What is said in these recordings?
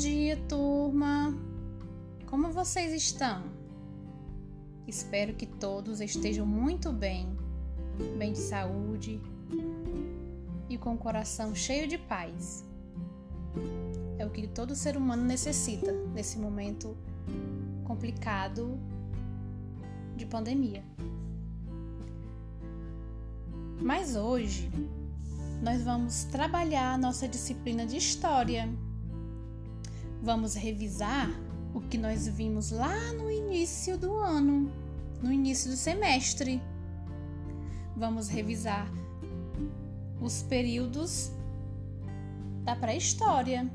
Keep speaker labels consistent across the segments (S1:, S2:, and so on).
S1: dia, turma! Como vocês estão? Espero que todos estejam muito bem, bem de saúde e com o coração cheio de paz. É o que todo ser humano necessita nesse momento complicado de pandemia. Mas hoje nós vamos trabalhar nossa disciplina de história. Vamos revisar o que nós vimos lá no início do ano, no início do semestre. Vamos revisar os períodos da pré-história.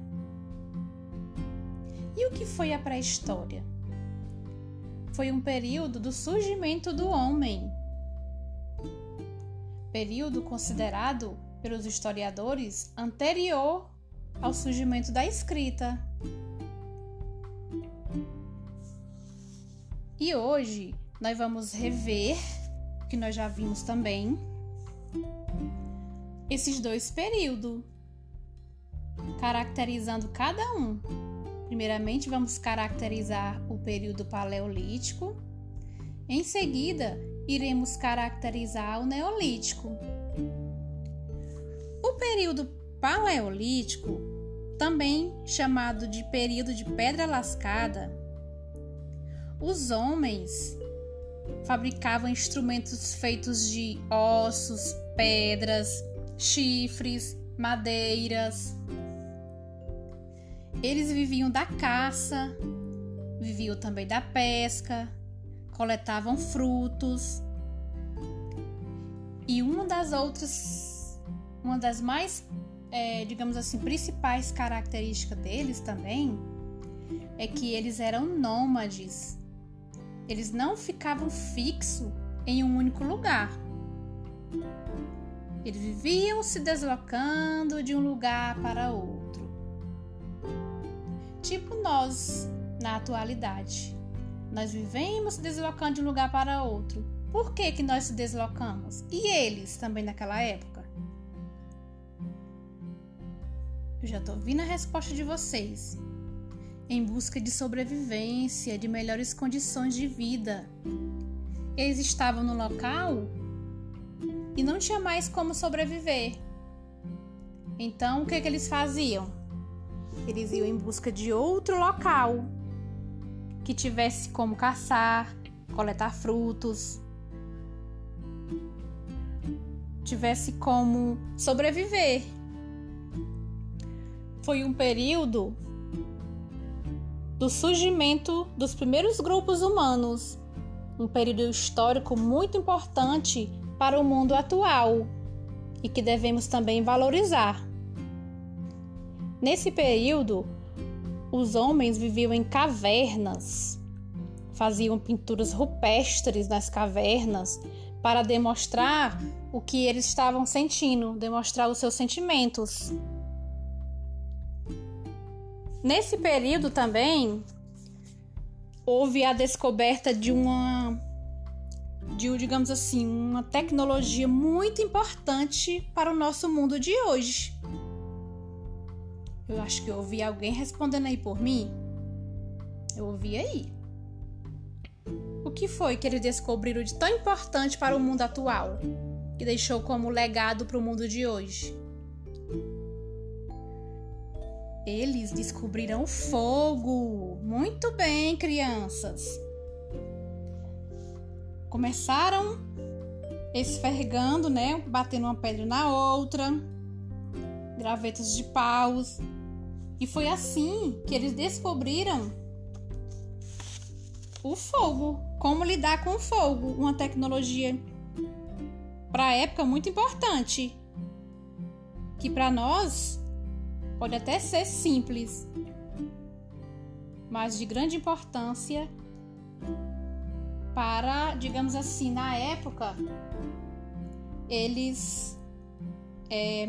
S1: E o que foi a pré-história? Foi um período do surgimento do homem. Período considerado pelos historiadores anterior ao surgimento da escrita. E hoje nós vamos rever, que nós já vimos também, esses dois períodos, caracterizando cada um. Primeiramente, vamos caracterizar o período paleolítico. Em seguida, iremos caracterizar o neolítico. O período paleolítico, também chamado de período de pedra lascada, os homens fabricavam instrumentos feitos de ossos, pedras, chifres, madeiras. Eles viviam da caça, viviam também da pesca, coletavam frutos. E uma das outras, uma das mais, é, digamos assim, principais características deles também é que eles eram nômades. Eles não ficavam fixos em um único lugar. Eles viviam se deslocando de um lugar para outro. Tipo nós, na atualidade. Nós vivemos se deslocando de um lugar para outro. Por que, que nós se deslocamos? E eles também naquela época? Eu já estou ouvindo a resposta de vocês em busca de sobrevivência, de melhores condições de vida. Eles estavam no local e não tinha mais como sobreviver. Então, o que, que eles faziam? Eles iam em busca de outro local que tivesse como caçar, coletar frutos, tivesse como sobreviver. Foi um período do surgimento dos primeiros grupos humanos, um período histórico muito importante para o mundo atual e que devemos também valorizar. Nesse período, os homens viviam em cavernas, faziam pinturas rupestres nas cavernas para demonstrar o que eles estavam sentindo, demonstrar os seus sentimentos. Nesse período também houve a descoberta de uma de, digamos assim, uma tecnologia muito importante para o nosso mundo de hoje. Eu acho que eu ouvi alguém respondendo aí por mim. Eu ouvi aí. O que foi que eles descobriram de tão importante para o mundo atual, que deixou como legado para o mundo de hoje? Eles descobriram fogo. Muito bem, crianças. Começaram esfergando, né? Batendo uma pedra na outra, gravetos de paus. E foi assim que eles descobriram o fogo. Como lidar com o fogo. Uma tecnologia para a época muito importante. Que para nós Pode até ser simples, mas de grande importância para, digamos assim, na época, eles é,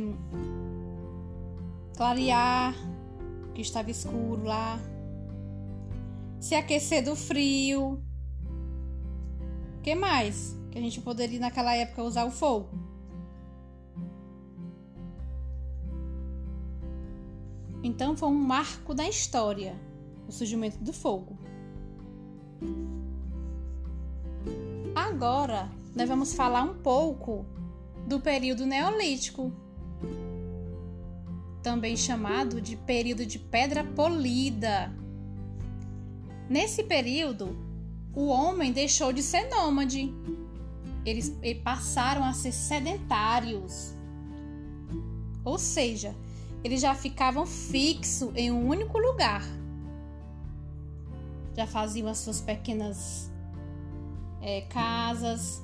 S1: clarear que estava escuro lá, se aquecer do frio. O que mais que a gente poderia naquela época usar o fogo? Então foi um marco da história, o surgimento do fogo. Agora, nós vamos falar um pouco do período neolítico, também chamado de período de pedra polida. Nesse período, o homem deixou de ser nômade. Eles passaram a ser sedentários. Ou seja, eles já ficavam fixos em um único lugar. Já faziam as suas pequenas é, casas,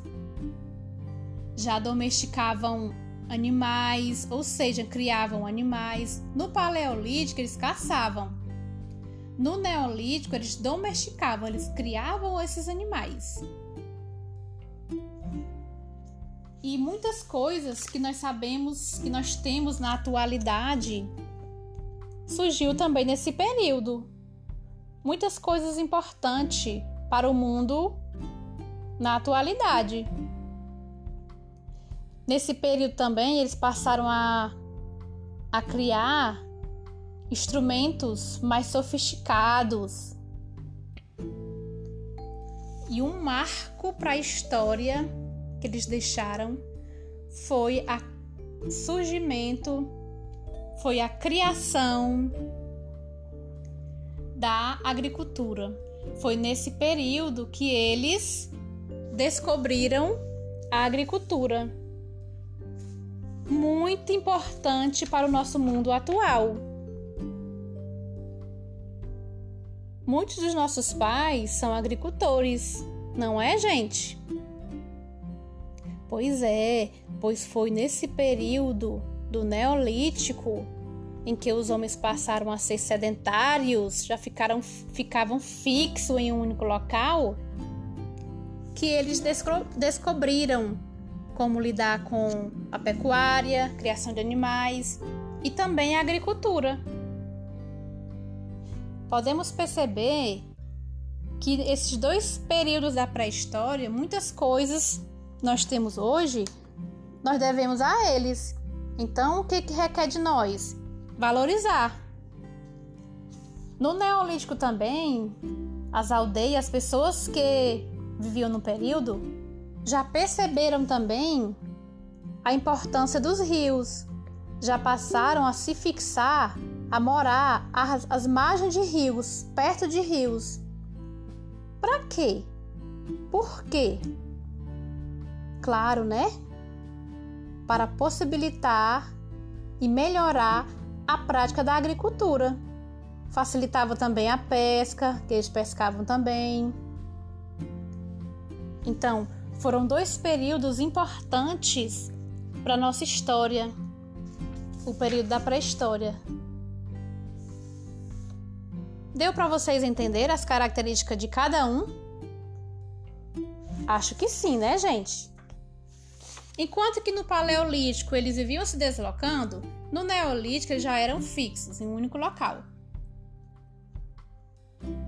S1: já domesticavam animais, ou seja, criavam animais. No Paleolítico, eles caçavam. No Neolítico, eles domesticavam, eles criavam esses animais. E muitas coisas que nós sabemos, que nós temos na atualidade, surgiu também nesse período. Muitas coisas importantes para o mundo na atualidade. Nesse período também, eles passaram a, a criar instrumentos mais sofisticados. E um marco para a história que eles deixaram foi o surgimento, foi a criação da agricultura. Foi nesse período que eles descobriram a agricultura. Muito importante para o nosso mundo atual. Muitos dos nossos pais são agricultores, não é, gente? Pois é, pois foi nesse período do Neolítico em que os homens passaram a ser sedentários, já ficaram, ficavam fixos em um único local, que eles desco descobriram como lidar com a pecuária, criação de animais e também a agricultura. Podemos perceber que esses dois períodos da pré-história, muitas coisas nós temos hoje, nós devemos a eles. Então, o que, que requer de nós? Valorizar. No Neolítico também, as aldeias, as pessoas que viviam no período, já perceberam também a importância dos rios. Já passaram a se fixar, a morar às, às margens de rios, perto de rios. Para quê? Por quê? Claro, né? Para possibilitar e melhorar a prática da agricultura. Facilitava também a pesca, que eles pescavam também. Então, foram dois períodos importantes para nossa história. O período da pré-história. Deu para vocês entender as características de cada um? Acho que sim, né, gente? Enquanto que no Paleolítico eles viviam se deslocando, no Neolítico eles já eram fixos em um único local.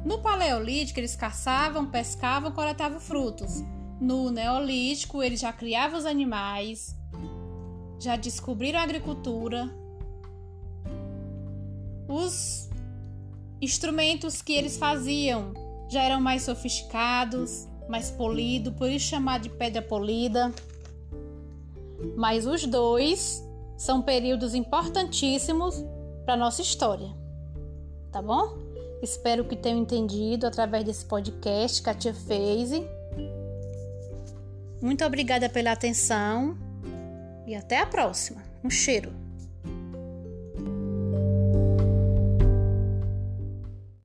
S1: No Paleolítico, eles caçavam, pescavam, coletavam frutos. No Neolítico, eles já criavam os animais, já descobriram a agricultura. Os instrumentos que eles faziam já eram mais sofisticados, mais polidos, por isso chamado de pedra polida. Mas os dois são períodos importantíssimos para nossa história. Tá bom? Espero que tenham entendido através desse podcast que a tia fez. Muito obrigada pela atenção e até a próxima. Um cheiro.